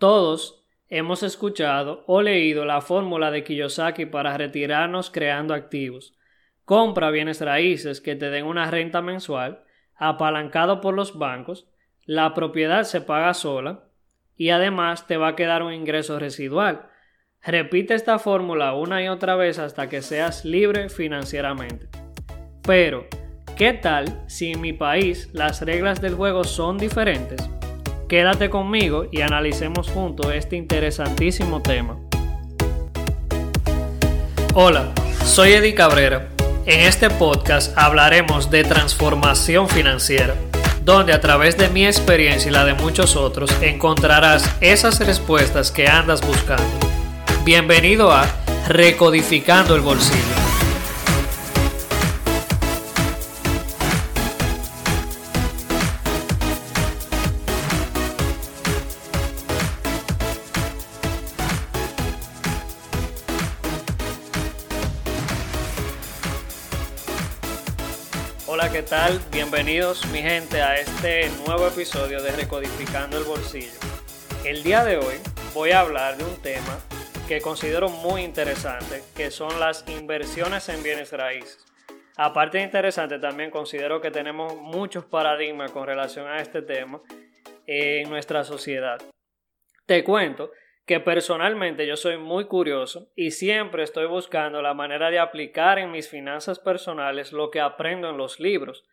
Todos hemos escuchado o leído la fórmula de Kiyosaki para retirarnos creando activos. Compra bienes raíces que te den una renta mensual, apalancado por los bancos, la propiedad se paga sola y además te va a quedar un ingreso residual. Repite esta fórmula una y otra vez hasta que seas libre financieramente. Pero, ¿qué tal si en mi país las reglas del juego son diferentes? Quédate conmigo y analicemos juntos este interesantísimo tema. Hola, soy Eddie Cabrera. En este podcast hablaremos de transformación financiera, donde a través de mi experiencia y la de muchos otros encontrarás esas respuestas que andas buscando. Bienvenido a Recodificando el Bolsillo. Hola, ¿qué tal? Bienvenidos mi gente a este nuevo episodio de Recodificando el Bolsillo. El día de hoy voy a hablar de un tema que considero muy interesante, que son las inversiones en bienes raíces. Aparte de interesante, también considero que tenemos muchos paradigmas con relación a este tema en nuestra sociedad. Te cuento que personalmente yo soy muy curioso y siempre estoy buscando la manera de aplicar en mis finanzas personales lo que aprendo en los libros.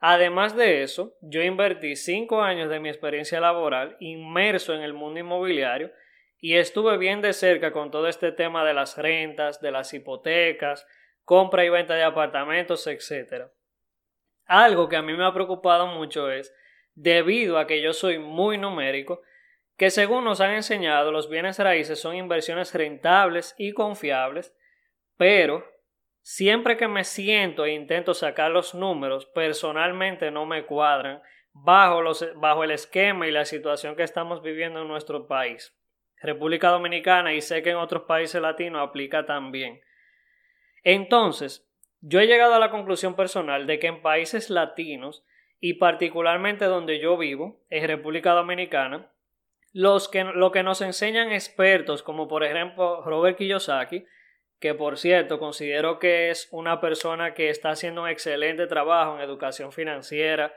Además de eso, yo invertí cinco años de mi experiencia laboral inmerso en el mundo inmobiliario y estuve bien de cerca con todo este tema de las rentas, de las hipotecas, compra y venta de apartamentos, etc. Algo que a mí me ha preocupado mucho es, debido a que yo soy muy numérico, que según nos han enseñado los bienes raíces son inversiones rentables y confiables, pero siempre que me siento e intento sacar los números, personalmente no me cuadran bajo, los, bajo el esquema y la situación que estamos viviendo en nuestro país. República Dominicana y sé que en otros países latinos aplica también. Entonces, yo he llegado a la conclusión personal de que en países latinos y particularmente donde yo vivo, en República Dominicana, los que, lo que nos enseñan expertos, como por ejemplo Robert Kiyosaki, que por cierto considero que es una persona que está haciendo un excelente trabajo en educación financiera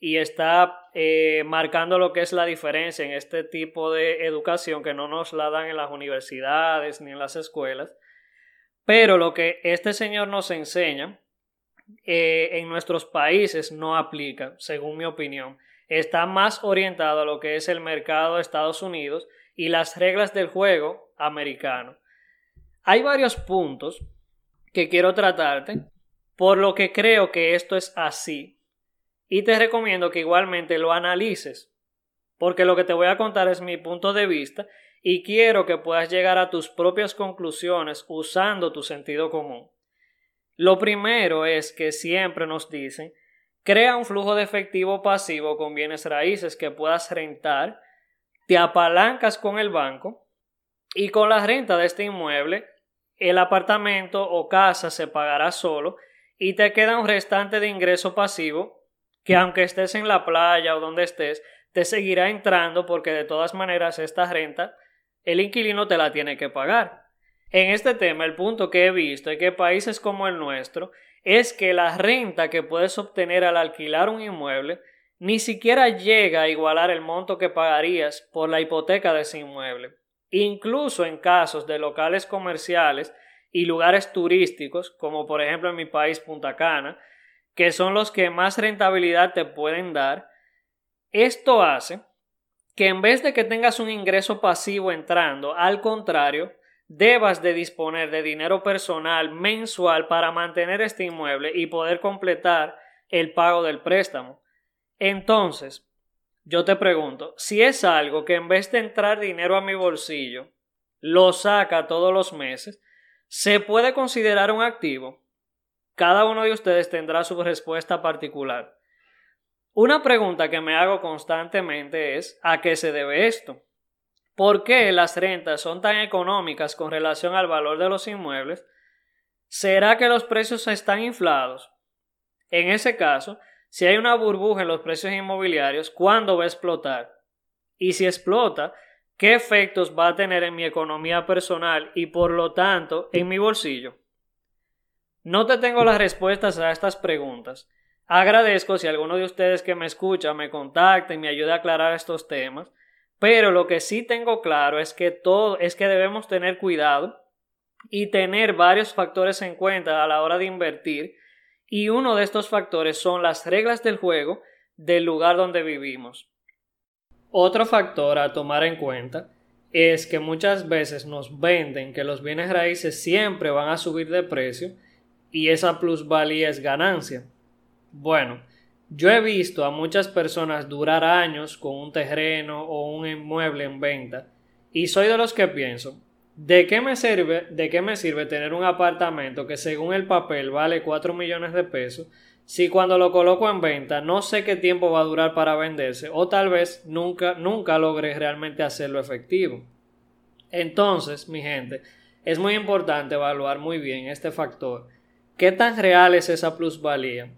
y está eh, marcando lo que es la diferencia en este tipo de educación que no nos la dan en las universidades ni en las escuelas. Pero lo que este señor nos enseña eh, en nuestros países no aplica, según mi opinión está más orientado a lo que es el mercado de Estados Unidos y las reglas del juego americano. Hay varios puntos que quiero tratarte, por lo que creo que esto es así, y te recomiendo que igualmente lo analices, porque lo que te voy a contar es mi punto de vista y quiero que puedas llegar a tus propias conclusiones usando tu sentido común. Lo primero es que siempre nos dicen Crea un flujo de efectivo pasivo con bienes raíces que puedas rentar, te apalancas con el banco y con la renta de este inmueble el apartamento o casa se pagará solo y te queda un restante de ingreso pasivo que aunque estés en la playa o donde estés, te seguirá entrando porque de todas maneras esta renta el inquilino te la tiene que pagar. En este tema el punto que he visto es que países como el nuestro es que la renta que puedes obtener al alquilar un inmueble ni siquiera llega a igualar el monto que pagarías por la hipoteca de ese inmueble. Incluso en casos de locales comerciales y lugares turísticos, como por ejemplo en mi país Punta Cana, que son los que más rentabilidad te pueden dar, esto hace que en vez de que tengas un ingreso pasivo entrando, al contrario, debas de disponer de dinero personal mensual para mantener este inmueble y poder completar el pago del préstamo. Entonces, yo te pregunto, si es algo que en vez de entrar dinero a mi bolsillo, lo saca todos los meses, ¿se puede considerar un activo? Cada uno de ustedes tendrá su respuesta particular. Una pregunta que me hago constantemente es ¿a qué se debe esto? ¿Por qué las rentas son tan económicas con relación al valor de los inmuebles? ¿Será que los precios están inflados? En ese caso, si hay una burbuja en los precios inmobiliarios, ¿cuándo va a explotar? Y si explota, ¿qué efectos va a tener en mi economía personal y por lo tanto en mi bolsillo? No te tengo las respuestas a estas preguntas. Agradezco si alguno de ustedes que me escucha me contacta y me ayuda a aclarar estos temas, pero lo que sí tengo claro es que todo es que debemos tener cuidado y tener varios factores en cuenta a la hora de invertir y uno de estos factores son las reglas del juego del lugar donde vivimos. Otro factor a tomar en cuenta es que muchas veces nos venden que los bienes raíces siempre van a subir de precio y esa plusvalía es ganancia. Bueno, yo he visto a muchas personas durar años con un terreno o un inmueble en venta y soy de los que pienso, ¿de qué me sirve, de qué me sirve tener un apartamento que según el papel vale 4 millones de pesos si cuando lo coloco en venta no sé qué tiempo va a durar para venderse o tal vez nunca nunca logre realmente hacerlo efectivo? Entonces, mi gente, es muy importante evaluar muy bien este factor. ¿Qué tan real es esa plusvalía?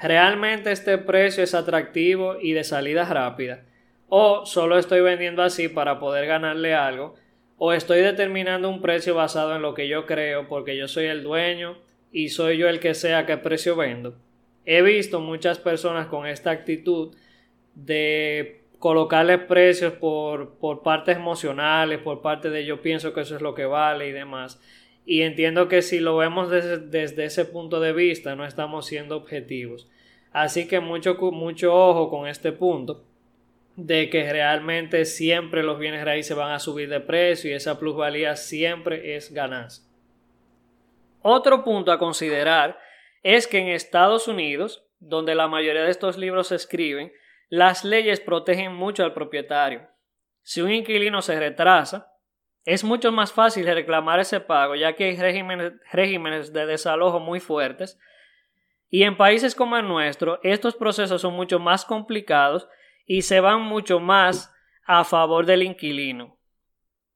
¿Realmente este precio es atractivo y de salida rápida? ¿O solo estoy vendiendo así para poder ganarle algo? ¿O estoy determinando un precio basado en lo que yo creo porque yo soy el dueño y soy yo el que sea qué precio vendo? He visto muchas personas con esta actitud de colocarle precios por, por partes emocionales, por parte de yo pienso que eso es lo que vale y demás. Y entiendo que si lo vemos desde, ese punto de vista, no estamos siendo objetivos. Así que mucho, mucho ojo con este punto de que realmente siempre los bienes raíces van a subir de precio y esa plusvalía siempre es ganancia. Otro punto a considerar es que en Estados Unidos, donde la mayoría de estos libros se escriben, las leyes protegen mucho al propietario. Si un inquilino se retrasa, es mucho más fácil reclamar ese pago, ya que hay regímenes, de desalojo muy fuertes. Y en países como el nuestro, estos procesos son mucho más complicados y se van mucho más a favor del inquilino.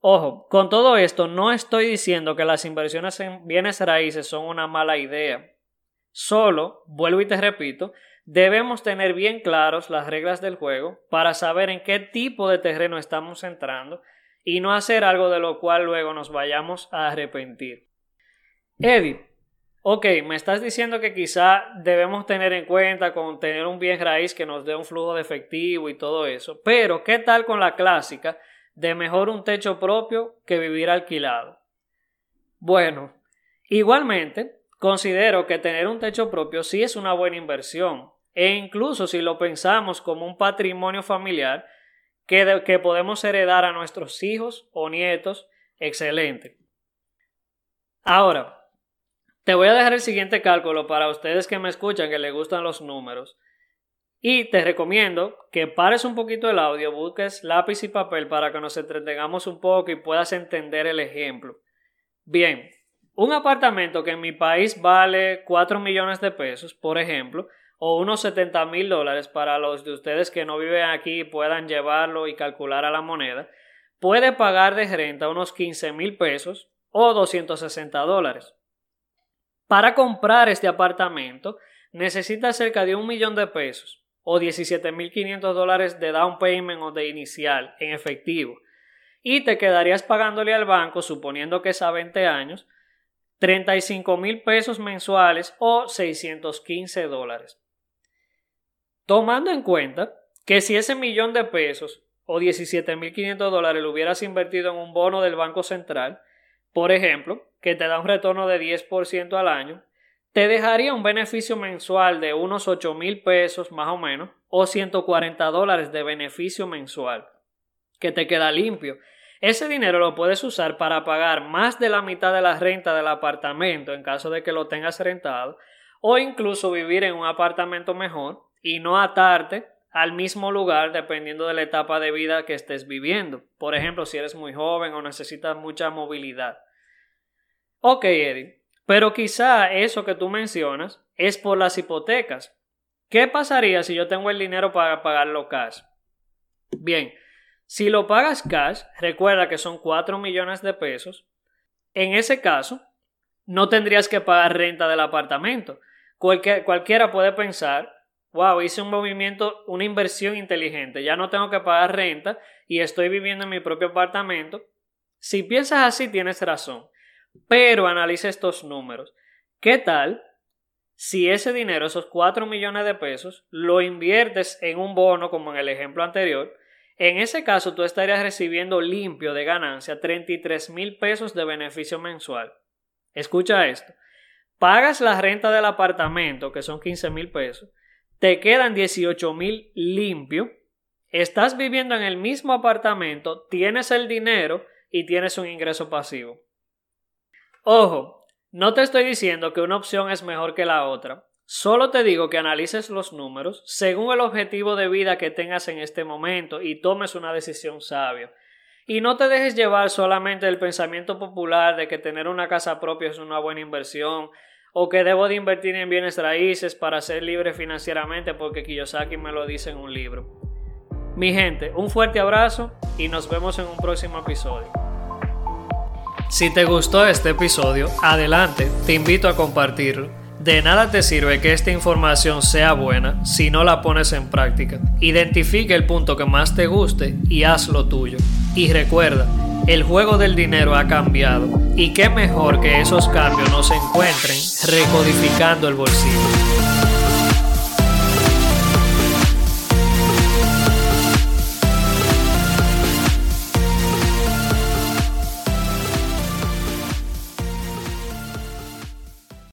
Ojo, con todo esto no estoy diciendo que las inversiones en bienes raíces son una mala idea. Solo, vuelvo y te repito, debemos tener bien claros las reglas del juego para saber en qué tipo de terreno estamos entrando y no hacer algo de lo cual luego nos vayamos a arrepentir. Eddie, ok, me estás diciendo que quizá debemos tener en cuenta con tener un bien raíz que nos dé un flujo de efectivo y todo eso, pero ¿qué tal con la clásica de mejor un techo propio que vivir alquilado? Bueno, igualmente, considero que tener un techo propio sí es una buena inversión, e incluso si lo pensamos como un patrimonio familiar, que, podemos heredar a nuestros hijos o nietos, excelente. Ahora, te voy a dejar el siguiente cálculo para ustedes que me escuchan que les gustan los números. Y te recomiendo que pares un poquito el audio, busques lápiz y papel para que nos entretengamos un poco y puedas entender el ejemplo. Bien, un apartamento que en mi país vale 4 millones de pesos, por ejemplo, o unos 70 mil dólares para los de ustedes que no viven aquí y puedan llevarlo y calcular a la moneda, puede pagar de renta unos 15 mil pesos o 260 dólares. Para comprar este apartamento necesita cerca de un millón de pesos o 17.500 dólares de down payment o de inicial en efectivo y te quedarías pagándole al banco, suponiendo que es a 20 años, 35 mil pesos mensuales o 615 dólares. Tomando en cuenta que si ese millón de pesos o 17.500 dólares lo hubieras invertido en un bono del Banco Central, por ejemplo, que te da un retorno de 10% al año, te dejaría un beneficio mensual de unos 8 mil pesos más o menos, o 140 dólares de beneficio mensual, que te queda limpio. Ese dinero lo puedes usar para pagar más de la mitad de la renta del apartamento en caso de que lo tengas rentado, o incluso vivir en un apartamento mejor y no atarte al mismo lugar dependiendo de la etapa de vida que estés viviendo. Por ejemplo, si eres muy joven o necesitas mucha movilidad. Ok, Eddie, pero quizá eso que tú mencionas es por las hipotecas. ¿Qué pasaría si yo tengo el dinero para pagarlo cash? Bien, si lo pagas cash, recuerda que son 4 millones de pesos. En ese caso, no tendrías que pagar renta del apartamento. cualquiera puede pensar wow, hice un movimiento, una inversión inteligente, ya no tengo que pagar renta y estoy viviendo en mi propio apartamento. Si piensas así, tienes razón, pero analiza estos números. ¿Qué tal si ese dinero, esos 4 millones de pesos, lo inviertes en un bono, como en el ejemplo anterior, en ese caso tú estarías recibiendo limpio de ganancia 33 mil pesos de beneficio mensual. Escucha esto. Pagas la renta del apartamento, que son 15 mil pesos, te quedan 18 mil limpio, estás viviendo en el mismo apartamento, tienes el dinero y tienes un ingreso pasivo. Ojo, no te estoy diciendo que una opción es mejor que la otra. Solo te digo que analices los números según el objetivo de vida que tengas en este momento y tomes una decisión sabia. Y no te dejes llevar solamente del pensamiento popular de que tener una casa propia es una buena inversión o que debo de invertir en bienes raíces para ser libre financieramente porque Kiyosaki me lo dice en un libro. Mi gente, un fuerte abrazo y nos vemos en un próximo episodio. Si te gustó este episodio, adelante, te invito a compartirlo. De nada te sirve que esta información sea buena si no la pones en práctica. Identifique el punto que más te guste y haz lo tuyo. Y recuerda, el juego del dinero ha cambiado y qué mejor que esos cambios no se encuentren recodificando el bolsillo.